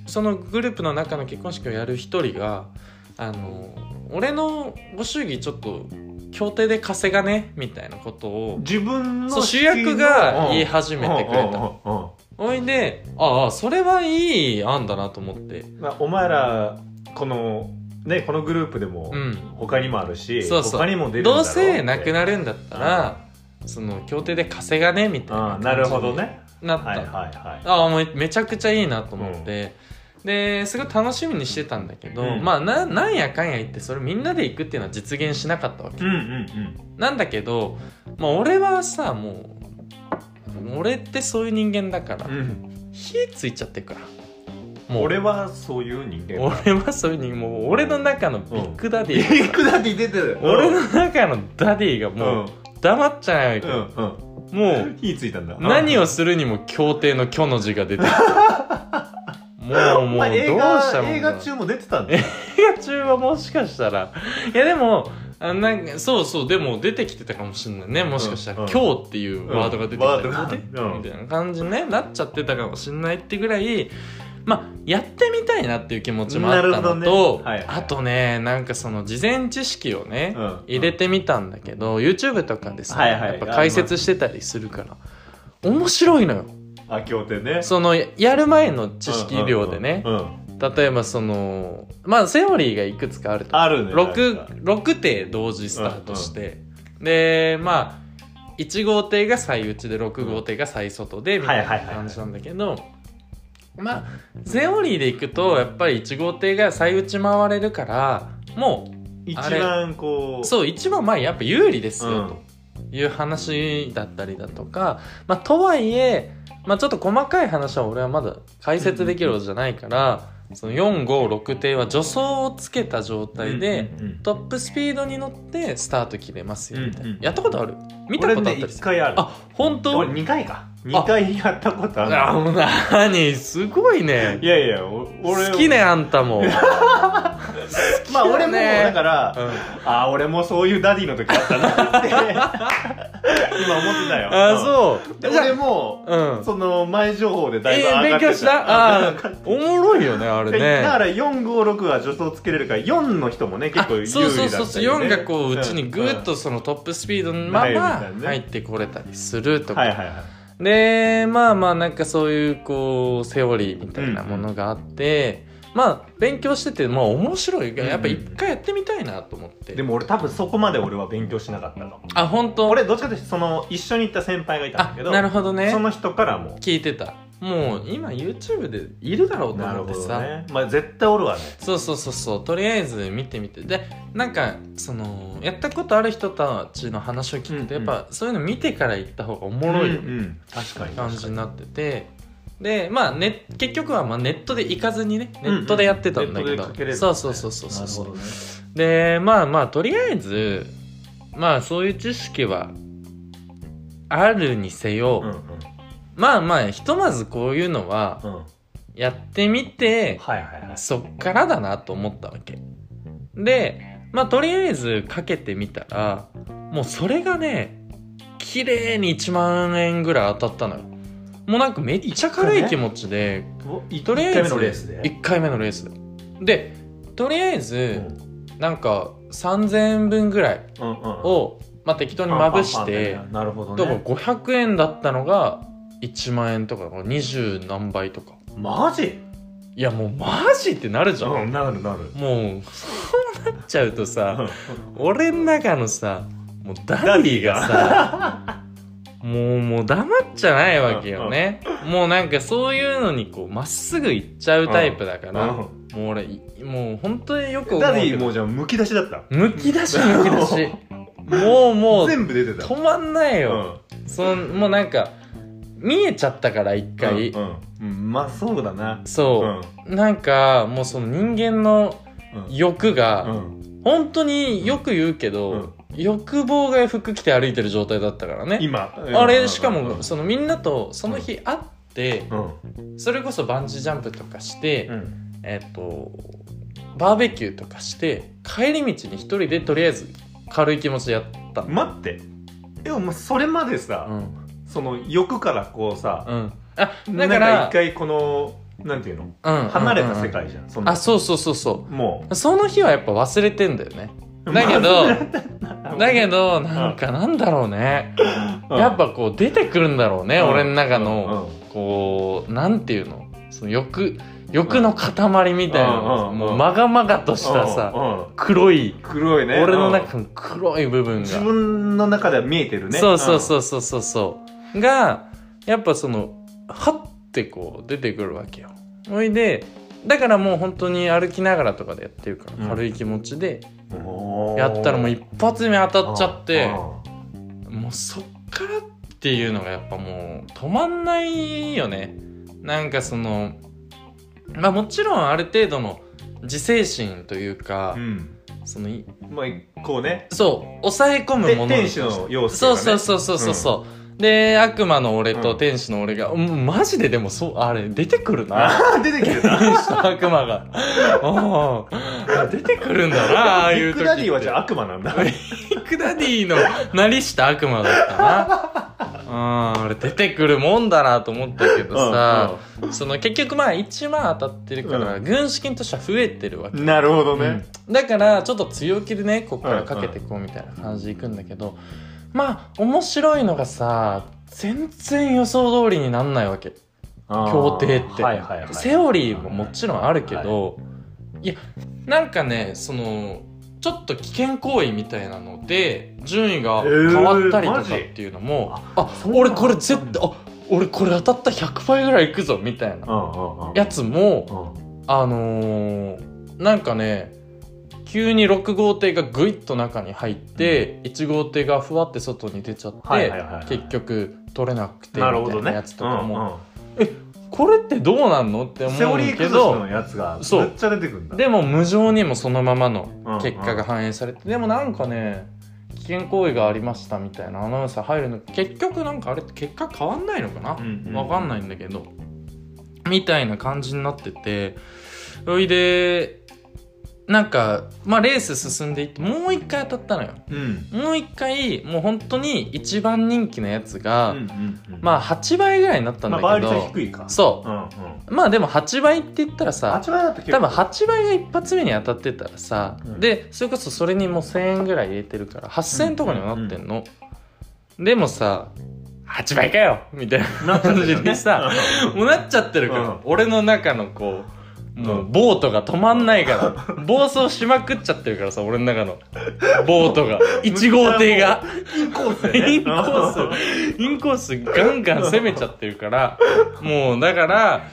そのグループの中の結婚式をやる一人があの俺のご祝儀ちょっと協定で稼がね？みたいなことを自分の主役が言い始めてくれた。おいでああそれはいい案だなと思って。まあお前らこのねこのグループでもうん。他にもあるし、そうそう。他にも出るんだろどうせなくるなるんだったらその協定で稼がねみたいなあなるほどね。なった、はいはいはい。ああめめちゃくちゃいいなと思って、ですごい楽しみにしてたんだけど、うん。まあななんやかんや言ってそれみんなで行くっていうのは実現しなかったわけ、うんうんなんだけど、まあ、俺はさもう俺ってそういう人間だから、うんうん。火ついちゃってるからもう俺はそういう人間だ。俺はそういう人間。もう俺の中のビッグダディ、ビッグダディ出てる。俺の中のダディがうん。もう黙っちゃないうんうん。もう火ついたんだ。何をするにも協定の「虚」の字が出てる。もうおもうどうしたもん映画中も出てたんだ。映画中はもしかしたら。いやでもあなんかそうそうでも出てきてたかもしれないね。もしかしたら「うん。今日」っていうワードが出てきたうん。みたいな感じに、ね、なっちゃってたかもしれないってぐらい。まあやってみたいなっていう気持ちもあったのなるほどね。と、はいはい。あとねなんかその事前知識をね、うん入れてみたんだけど YouTube とかでさ、はいはい。やっぱ解説してたりするから面白いのよ。あ協定ね。そのやる前の知識量でね、うんうん。うん例えばそのまあセオリーがいくつかあると。あるね 6, 6手同時スタートして、でまあ1号艇が最内で6号艇が最外でみたいはいはいはいはい。な感じなんだけどまあセオリーでいくとやっぱり1号艇が最内回れるからも一あれ番こう。うそう一番前やっぱ有利ですよ、うん。という話だったりだとかまあとはいえまあちょっと細かい話は俺はまだ解説できるじゃないから、その456艇は助走をつけた状態で、トップスピードに乗ってスタート切れますよみたいな、やったことある？見たことあったりする？一回ある。あ本当？俺2回か2回やったことある。あもう何？すごいね。いやいやお俺好きねあんたも、うん、まあ俺もね。だからああ俺もそういうダディの時あったなって。今思ってたよ。あうん。そう。で俺もうん。その前情報でだいぶえー上がってた。勉強した？あーおもろいよねあれでねだから456は助走つけれるから4の人もね結構有利だあったり、ね、そうそうそうそう4がこううちにグーッうんとそのトップスピードのまま入ってこれたりするとか、はいはいはいでまあまあなんかそういうこうセオリーみたいなものがあって、まあ勉強しててまあ面白い。やっぱ一回やってみたいなと思って、でも俺多分そこまで俺は勉強しなかったかも。あ本当？俺どっちかというとその一緒に行った先輩がいたんだあけどなるほどね。その人からも。聞いてたもう今 YouTube でいるだろうとなる思ってさ、ね。まあ絶対おるわね。そうそうそうそう。とりあえず見てみて。でなんかそのやったことある人たちの話を聞くと、うんうん。やっぱそういうの見てから行った方がおもろいうんうん。確かに感じになってて、でまあ、ね、結局はまあネットで行かずにねネットでやってたんだけど、そうそうそうそうそうそう。でまあまあとりあえずまあそういう知識はあるにせよ、うんうんまあまあひとまずこういうのはうんやってみてはいはいはい。そっからだなと思ったわけ。でまあとりあえずかけてみたらもうそれがね綺麗に1万円ぐらい当たったのよ。もうなんかめっちゃ軽い気持ちでとりあえず1回目のレースで？1回目のレース。ででとりあえず、なんか3000円分ぐらいうんうんうん。を、まあ、適当にまぶして、パンパンパンってねなるほどだからね500円だったのが1万円とか20何倍とか。マジ？いやもうマジってなるじゃん、うんなるなる。もうそうなっちゃうとさ俺ん中のさもうダディがさもうもう黙っちゃないわけよね。もうなんかそういうのにこうまっすぐ行っちゃうタイプだから、もう俺いもう本当によく思うダディもうじゃあむき出しだった？むき出しむき出し。もうもう全部出てた。止まんないよ、うそのもうなんか見えちゃったから一ん回、うんうん。うんまあそうだな。そう。う、なんかもうその人間の欲がうん。本当によく言うけど、欲望が服着て歩いてる状態だったからね。今。あれしかうん。もそのみんなとその日会ってうん。それこそバンジージャンプとかして、うん。えっとバーベキューとかして帰り道に一人でとりあえず軽い気持ちでやった待って。でもそれまでさ、うんその欲からこうさ、うん。あだからか一回このなんていうの？うん離れた世うん界じゃん、そうんの。あそうそうそうそもう。その日はやっぱ忘れてんだよね。うだけどま だけどなんかなんだろうね。うん。やっぱこう出てくるんだろうねうん。俺の中うん。のこうなんていうの？その欲欲の塊みたいなの。うんもうまがまがとしたさうんうん。黒い黒いね。俺のうん中の黒い部分自が分の中では見えてるね。そうそうそうそうそう。そうがやっぱそのはってこう出てくるわけよ。ほいでだからもう本当に歩きながらとかでやってるかうん。ら軽い気持ちでうんやったらもう一発目当たっちゃってうんもうそっからっていうのがやっぱもう止まんないよね。なんかそのまあもちろんある程度の自制心というか、うん。そのいまあこうね。そう抑え込むもの天使の要素そうそうそうそうそうそう、で悪魔の俺と天使の俺が、もうマジででもそうあれ出てくるな。出てきてるな。天使と悪魔が。出てくるんだなああいう時ビッグダディはじゃああ悪魔なんだ。ビッグダディのなりした悪魔だったな。あーあれ出てくるもんだなと思ったけどさ、その結局まあ1万当たってるから、う軍資金としては増えてるわけ。うんなるほどね。うん。だからちょっと強気でねここからかけていこうみたいな感じでいくんだけど、まあ面白いのがさ全然予想通りになんないわけ。あー。協定って、はいはいはい。セオリーももちろんあるけど、い、やなんかねそのちょっと危険行為みたいなので順位が変わったりとかっていうのも、ああそうなん俺これ絶対あ俺これ当たったら100倍ぐらいいくぞみたいなやつもうん。あのー、なんかね急に6号艇がグイッと中に入って、1号艇がふわって外に出ちゃって、はいはいはいはい。結局取れなくてみたいなやつとかも、うんこれってどうなんのって思うけリー崩しのどやつがそう。めっちゃ出てくるんだ。でも無情にもそのままのうん結果が反映されて、でもなんかね危険行為がありましたみたいなアナウンサー入るの結局なんかあれ結果変わんないのかな、うんうん。わかんないんだけど。みたいな感じになってて。それでなんかまあレース進んでいってもう一回当たったのよ。うん。もう一回もう本当に一番人気のやつが、うんうんうん。まあ8倍ぐらいになったんだけど、まあ倍率は低いか。そう。うんうん。まあでも8倍って言ったらさ8倍だった多分8倍が一発目に当たってたらさ、うん。でそれこそそれにもう1000円ぐらい入れてるから8000円とかにはなってんの、でもさ8倍かよみたいな感じでさもうなっちゃってるから、うん。俺の中のこうもうボートが止まんないから。暴走しまくっちゃってるからさ俺の中の。ボートが。1号艇が。インコースでね。インコース。インコースガンガン攻めちゃってるから。もうだから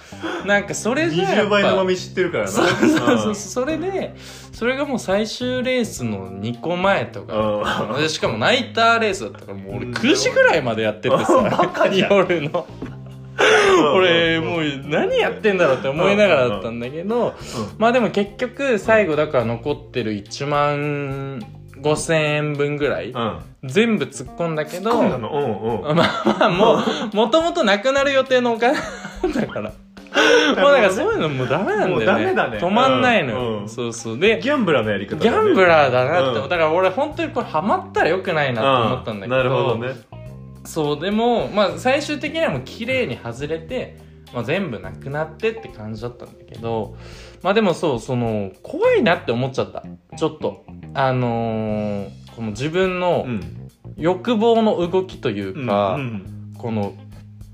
なんかそれじゃやっぱ。20倍のまみ知ってるからな。そうそうそう。それでそれがもう最終レースの2個前とか。でしかもナイターレースだったからもう俺うん。9時ぐらいまでやってて バさ夜の 俺もう何やってんだろうって思いながらだったんだけどまあでも結局最後だから残ってる1万5000円分ぐらい全部突っ込んだけどそうんうん。まあまあもうもともとなくなる予定のお金だから。もうだからそういうのもうダメなんだよね。もうダメだね。止まんないのよ、うん。うんそうそう。でギャンブラーのやり方だね。ギャンブラーだなって、うんだから俺本当にこれハマったらよくないなと思ったんだけど,、なるほどねそうでもまあ最終的にはもう綺麗に外れて、まあ、全部なくなってって感じだったんだけどまあでもそうその怖いなって思っちゃった。ちょっと。あのーこの自分のうん。欲望の動きというか、うんこの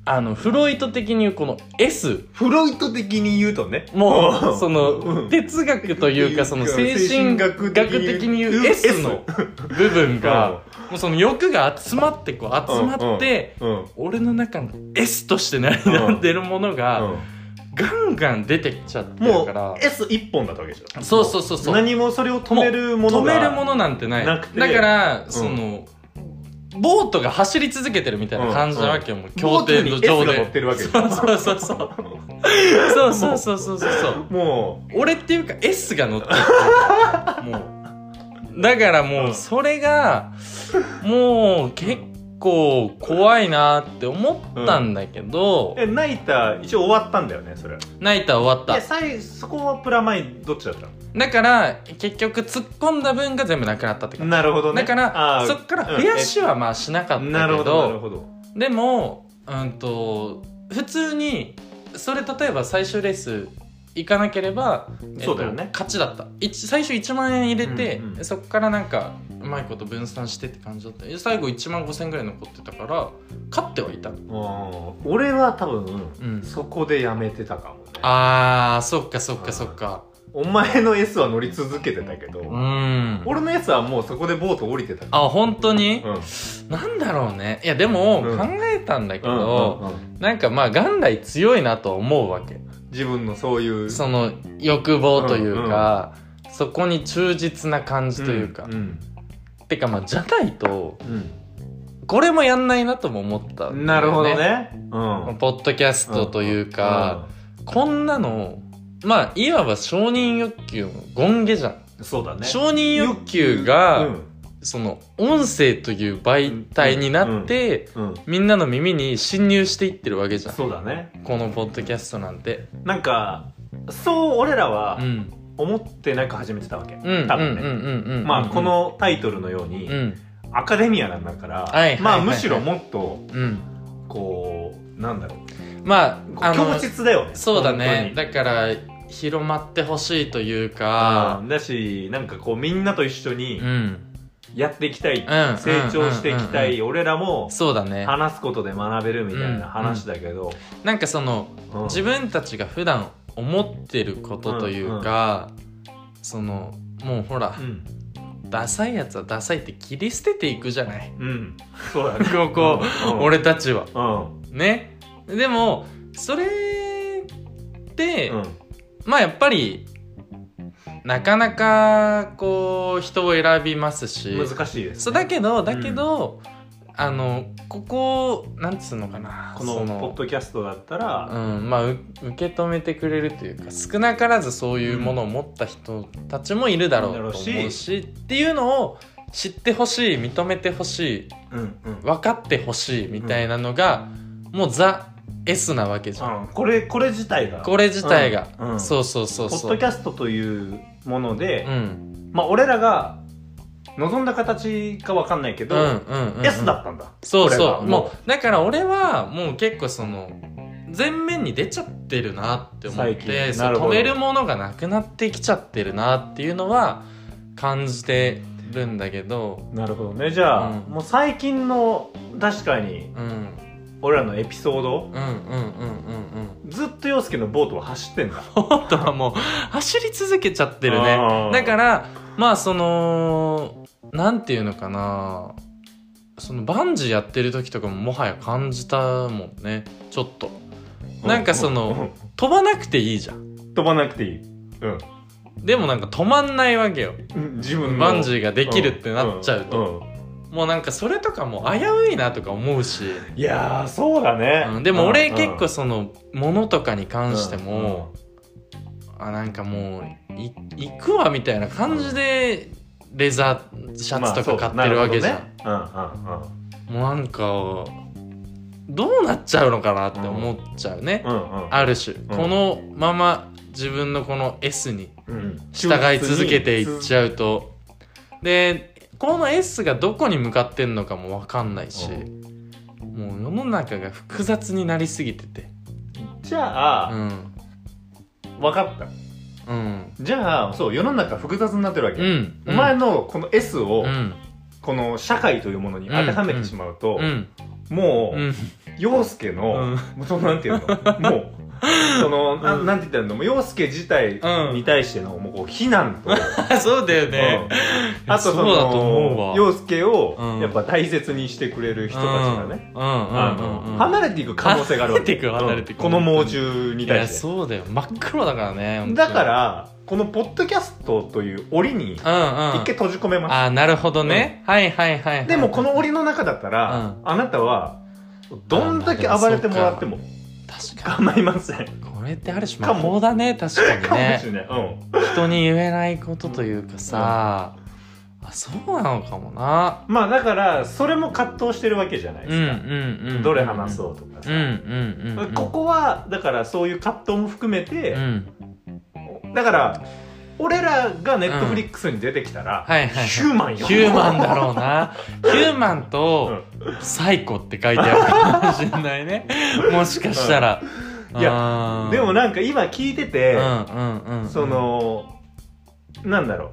あのフロイト的に言うこの S フロイト的に言うとね。もうそのうん哲学というかその精神学的に言う S の部分がもうその欲が集まってこう集まって俺の中の S として成り立ってるものがうん。ガンガン出てきちゃってるから。S 一本だったわけでしょ。そうそうそうそう。何もそれを止めるもの止がめるものなんてない。だからそのボートが走り続けてるみたいな感じなわけよ、もう協定の上で。そうそうそうそう。そうそうそうそうそう。もう。俺っていうか S が乗ってる。もう。だからもう、それが、もう結構怖いなって思ったんだけど、えナイター一応終わったんだよねそれ。ナイター終わえった。最そこはプラマイどっちだっただから結局突っ込んだ分が全部なくなったっての感なるほどね。じだからあーそっから増やしはまあしなかったけど,、なるほどなるほど。でもうんと普通にそれ例えば最終レース行かなければ、えっとそうだよね。勝ちだった。一最初1万円入れて、うんうん。そこからなんかうまいこと分散してって感じだった。最後1万5千ぐらい残ってたから勝ってはいた。俺は多分、うん。そこでやめてたかもね。あーそっかそっかそっか。お前の S は乗り続けてたけど、うん。俺の S はもうそこでボート降りてたあ本当に、うん。なんだろうね。いやでもうん。考えたんだけうんど、うんうん。なんかまあ元来強いなと思うわけ自分のそういうその欲望というか、そこに忠実な感じというか、んてかまあじゃないとうん。これもやんないなとも思ったんだよなるほどね。うん。ポッドキャストというか、こんなのまあいわば承認欲求の権下じゃん、うん。そうだね。承認欲求が、うんその音声という媒体になって、うん。みんなの耳に侵入していってるわけじゃん。そうだね。このポッドキャストなんて。なんかそう俺らはうん。思ってなく始めてたわけ、うん。多分ね、まあこのタイトルのように、うん。アカデミアなんだから、はいはいはいまあむしろもっとうん。こうなんだろう。まああの強実だよね。そうだね。だから広まってほしいというか。うん。だしなんかこうみんなと一緒にうんやっていきたい、ん成長していきたい、俺らもそうだね。話すことで学べるみたいな話だけど、なんかそのうん。自分たちが普段思ってることというか、そのもうほら、うん。ダサいやつはダサいって切り捨てていくじゃない？うん。そうだね。ここ、うん俺たちは。うん。ね？でもそれって、うん。まあやっぱりなかなかこう人を選びますし。難しいです、ね、そうだけどだけど、あのここなんつうのかなこのそポッドキャストだったら、うん、まあう受け止めてくれるというか少なからずそういうものを持った人たちもいるだろうと思うし,、うし。っていうのを知ってほしい認めてほしいうんうん。分かってほしいみたいなのが、もうザ・ S なわけじゃん、うん、これこれ自体が。これ自体が、うん。うん。そうそうそうポッそうドキャストというもので、うん。まあ俺らが望んだ形かわかんないけど、うんうんうんうん。S だったんだ。そうそう。もうだから俺はもう結構その前面に出ちゃってるなって思っ最て止めるものがなくなってきちゃってるなっていうのは感じてるんだけど。なるほどね。じゃあ、うん。もう最近の確かにうん俺らのエピソード？うんうんうんうんうん。ずっと陽介のボートは走ってんだ。本当はもう走り続けちゃってるあねー。だからまあそのなんていうのかな。そのバンジーやってる時とかももはや感じたもんね。ちょっと。なんかその飛ばなくていいじゃん。うん飛ばなくていい。うん。でもなんか止まんないわけよ。自分の。バンジーができるってなっちゃうと、んんもうなんかそれとかも危ういなとか思うし、いやーそうだね、うんでも俺うん結構その物とかに関しても、あなんかもうい行くわみたいな感じでレザーシャツとか買ってるわけじゃん、まあそうなるほどねもうなんかどうなっちゃうのかなって思っちゃうね、うんうんうん。うんある種、このまま自分のこの S にうん。従い続けていっちゃうと。でこの S がどこに向かってんのかも分かんないし、もう世の中が複雑になりすぎてて。じゃあ、うん。分かった。うん。じゃあそう世の中複雑になってるわけ、うん。お前のこの S を、うん。この社会というものに当てはめてしまうと、うん。もう、うん。陽介の、そのなんていうの？もう その、なうん。なんて言ったらいいの？もう陽介自体に対してのもうこう非難と、そうだよね、うん。あとその陽介をうん。やっぱ大切にしてくれる人たちがね、離れていく可能性があるわけ。離れていくこの猛獣に対して。そうだよ。真っ黒だからねだからこのポッドキャストという檻に一うんうん。回閉じ込めます、あなるほどね、はいはいはいはい。でもこの檻の中だったら、うん。あなたはどんだけ暴れてもらっても確か構いません、にこれってある種魔法だね確かに かもねうん。人に言えないことというかさ、あそうなのかもな。まあだからそれも葛藤してるわけじゃないですか、どれ話そうとかさ、うんうんうんうん。ここはだからそういう葛藤も含めて、うん。だから俺らがネットフリックスに出てきたら、はいはいはい。ヒューマンよ。ヒューマンだろうな。ヒューマンとサイコって書いてあるかもしれないね。もしかしたら、いやあーでもなんか今聞いてて、うんうんうんうん。そのなんだろう。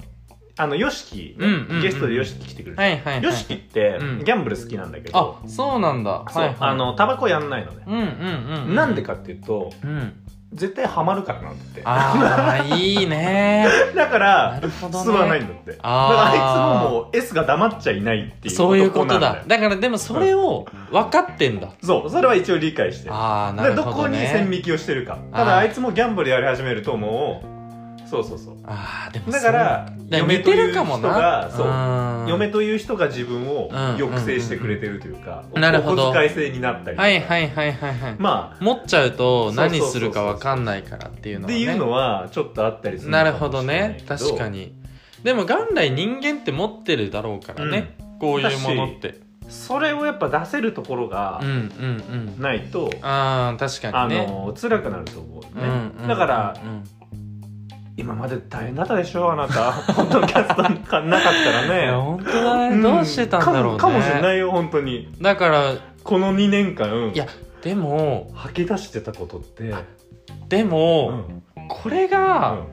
あのんうんゲストで YOSHIKI 来てくれて、はいはいはい YOSHIKI ってうん。ギャンブル好きなんだけど、あそうなんだ。はいはい。あのタバコやんないのね、うんうんうんうん。なんでかっていうとうん絶対ハマるからなんだって。ああいいね。だかならるほどね。吸わないんだって。だからあいつももう S が黙っちゃいないっていうそういうことだ。だからでもそれを分かってんだ。そうそれは一応理解してる。ああなるでどこにほどね線引きをしてるか。ただあいつもギャンブルやり始めるともうそうそうそう。ああでもだから嫁という人がそう。うん。嫁という人が自分をうん。抑制してくれてるというか、うん。なるほど。お小遣い制になったりとか。はいはいはいはいはい。ま持っちゃうと何するか分かんないからっていうあのはね。っていうのはちょっとあったりするなるほどね。確かに。でも元来人間って持ってるだろうからね、こういうものって。それをやっぱ出せるところがうんうんうん。ないと、ああ確かあにね。の辛くなると思うよね、うんうんうんだからうん今まで大変だったでしょあなた。ポッドキャストなんかなかったらいやね本当だね。どうしてたんだろうね。かもしれないよ本当に。だからこの2年間。いやでも吐き出してたことって。でうも、ん。これが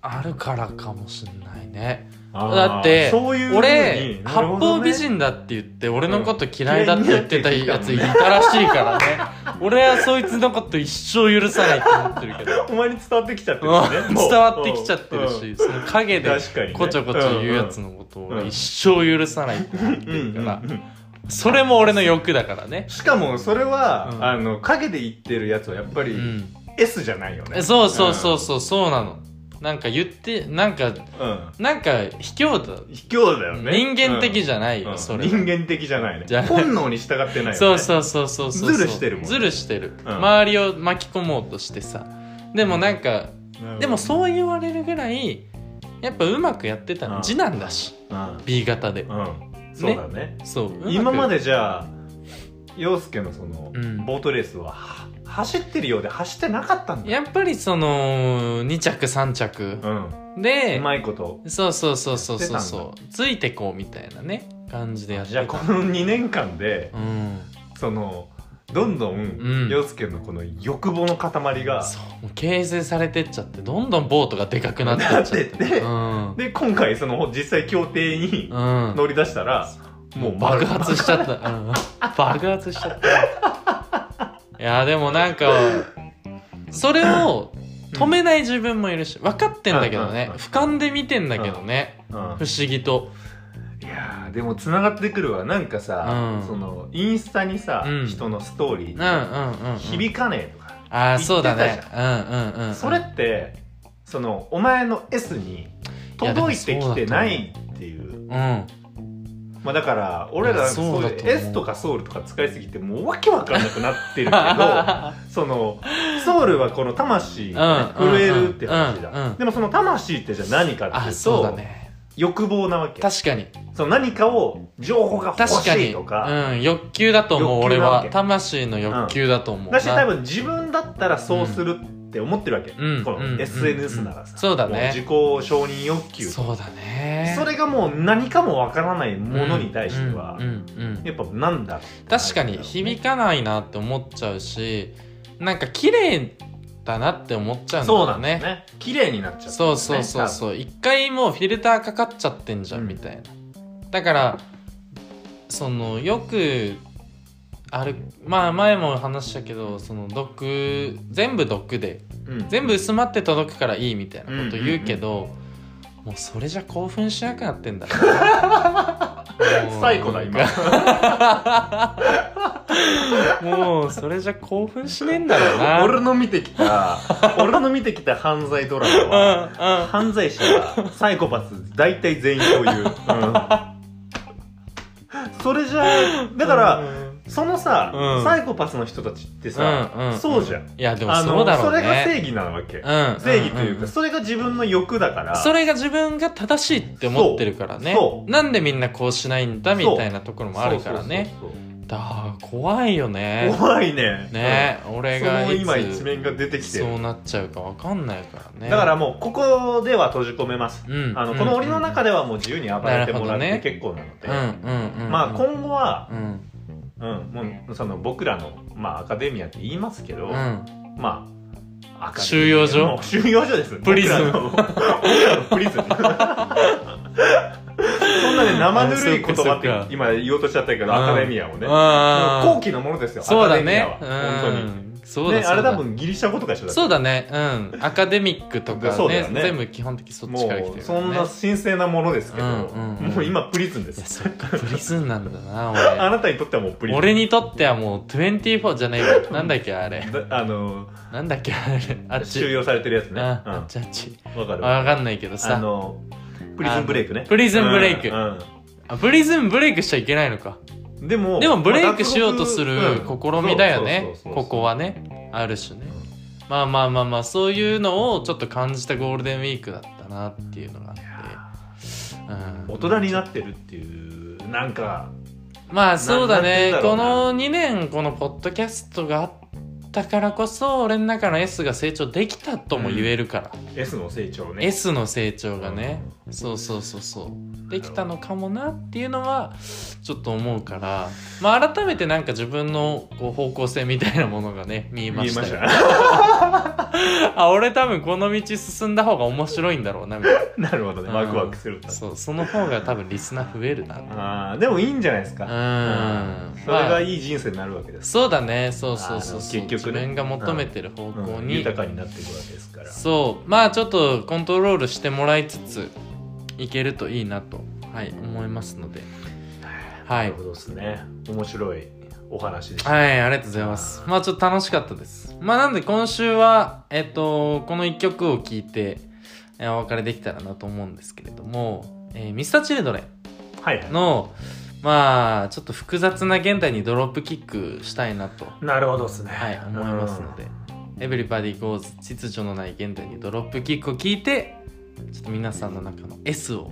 あるからかもしんないねだってそういう俺八方美人だって言って俺のこと嫌いだって言ってたやついたらしいからね。俺はそいつのこと一生許さないって思ってるけど。お前に伝わってきちゃってるうん。しね伝わってきちゃってるうん。しその陰でこちょこちょ言うやつのことを俺一生許さないって思ってるから。うん。それも俺の欲だからね。しかもそれは、うん。あの陰で言ってるやつはやっぱり、うん。S じゃないよね。えそうそうそうそうそうなのなんか言ってなんかうん、うんなんか卑怯だ。卑怯だよね。人間的じゃないよ、うん。それ。人間的じゃないね。本能に従ってないよね。そうそうそうそうそうズルしてるもんね。ズルしてる、うん。周りを巻き込もうとしてさ。でもなんかうんでもそう言われるぐらいやっぱうまくやってたうん。の次男だし。うん。B 型で。うん。そうだね。そう今までじゃあ陽介のその、うん。ボートレースはは走ってるようで走ってなかったんだ。やっぱりその2着3着うん。でうまいこと。そうそうそうそうそうやそうついてこうみたいなね感じでやってじゃあたこの2年間でうん。そのどんどんん。陽介のこの欲望の塊が、そう。形成されてっちゃってどんどんボートがでかくなってっちゃって。うん。で今回その実際協定にうん。乗り出したら、もう爆発しちゃった。うん、爆発しちゃった。いや、でもなんか、それを止めない自分もいるし、分かってんだけどね俯瞰で見てんだけどね。うん不思議と。いやーでもつながってくるわなんかさ、うんそのインスタにさ、うん人のストーリー。響かねえとか、ああ、そうだね言って。うんうんうんうん。それってそのお前の S に届いてきてないっていううん。まあだから俺らそういう S とかソウルとか使いすぎてもうわけわかんなくなってるけど そのソウルはこの魂が震えるって話だ、うんうんでもその魂ってじゃあ何かっていあ、うとね。欲望なわけ確かに。その何かを情報が欲。しいとかうん。欲求だと思う、俺は。魂の欲求だと思うな。だし多分自分だったらそうするって思ってるわけ、うんこのうん SNS ならさ、そうだねも自己承認欲求そうだね。それがもう何かもわからないものに対しては、うんうんうん。やっぱなんだ確かに響かないなって思っちゃうしなんか綺麗だなって思っちゃうんだそうよなんだよね。綺麗になっちゃったんだよねそうそうそうそう。一回もうフィルターかかっちゃってんじゃん、うん。みたいな。だからそのよくあるまあ前も話したけどその毒全部毒でうん。全部薄まって届くからいいみたいなこと言うけど、もうそれじゃ興奮しなくなってんだ 最高だ今。もうそれじゃ興奮しねえんだろうな。俺の見てきた 俺の見てきた犯罪ドラマはうんうん。犯罪者はサイコパス大体全員そういう、うん。それじゃだから、そのさ、うん。サイコパスの人たちってさ、うんうんそうじゃん、いやでもあそうだろうね。それが正義なわけ、うん正義というか、んんそれが自分の欲だから。それが自分が正しいって思ってるからね。そう。そうなんでみんなこうしないんだみたいなところもあるからね。そうそうそうだから怖いよそうね。怖いね。ね俺そがいの今一つ面が出てきて。るそうなっちゃうかわかんないからね。だからもうここでは閉じ込めます、うん。あのこの檻の中でではもう自由に暴れてもらってなるほどね。結構なので、うんうんうん。まあ今後は、うんうん、もうその僕らの、まあ、アカデミアって言いますけど、うん。まあアカデミア収容所もう収容所ですプリズン。僕らのプリズン。そんなね生ぬるい言葉っあそっかそっか。て今言おうとしちゃったけど、アカデミアをね、後期のものですよそうだアカデミアねは本当に、うんそうだね、あれ多分ギリシャ語とか一緒だそうだね。うん。アカデミックとかね ね。全部基本的にそっちから来てるね。そんな神聖なものですけど、うんうんうん。もう今プリズンでいやすそっかプリズンなんだな あ俺なたにとってはもうプリズン。俺にとってはもう24じゃねえわ。なんだっけあれ。だあのなんだっけあれ。あっち。収容されてるやつね。あうん。あっちあっち。わかる。わかんないけどあさのプリズンブレイクね。プリズンブレイク。うんうん。あプリズンブレイクしちゃいけないのかでもでもブレイクしようとするうん。試みだよね。ここはね。ある種ね。まあまあまあまあそういうのをちょっと感じたゴールデンウィークだったなっていうのがあって。うん。大人になってるっていうなんかまあそうだね。この2年このポッドキャストがあったからこそ俺の中の S が成長できたとも言えるから、S の成長ね。S の成長がね、そうそうそうそう。できたのかもなっていうのはちょっと思うからまあ改めてなんか自分のこう方向性みたいなものがね見えましたよ。ね あ俺多分この道進んだ方が面白いんだろうなみたいな。るほどね。うん。ワクワクするなそうその方が多分リスナー増えるなあーでもいいんじゃないですか。うん。うん。それがいい人生になるわけです。そうだね。そうそうそう結局ね自分が求めてる方向うん。に、豊かになっていくわけですから。そう。まあちょっとコントロールしてもらいつついけるといいなと、はい、思いますので。はないるほどですね。面白いお話でした。はいありがとうございます。まあちょっと楽しかったです。まあなんで今週はえっとこの一曲を聴いてえーお別れできたらなと思うんですけれども、えー、ミスターチルドレンはいはい。のまあちょっと複雑な現代にドロップキックしたいなと。なるほどですね。はい、思いますので、Everybody Goes 秩序のない現代にドロップキックを聞いて、ちょっと皆さんの中の S を、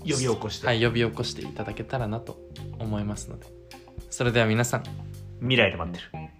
呼び起こして、はい、呼び起こしていただけたらなと思いますので、それでは皆さん、未来で待ってる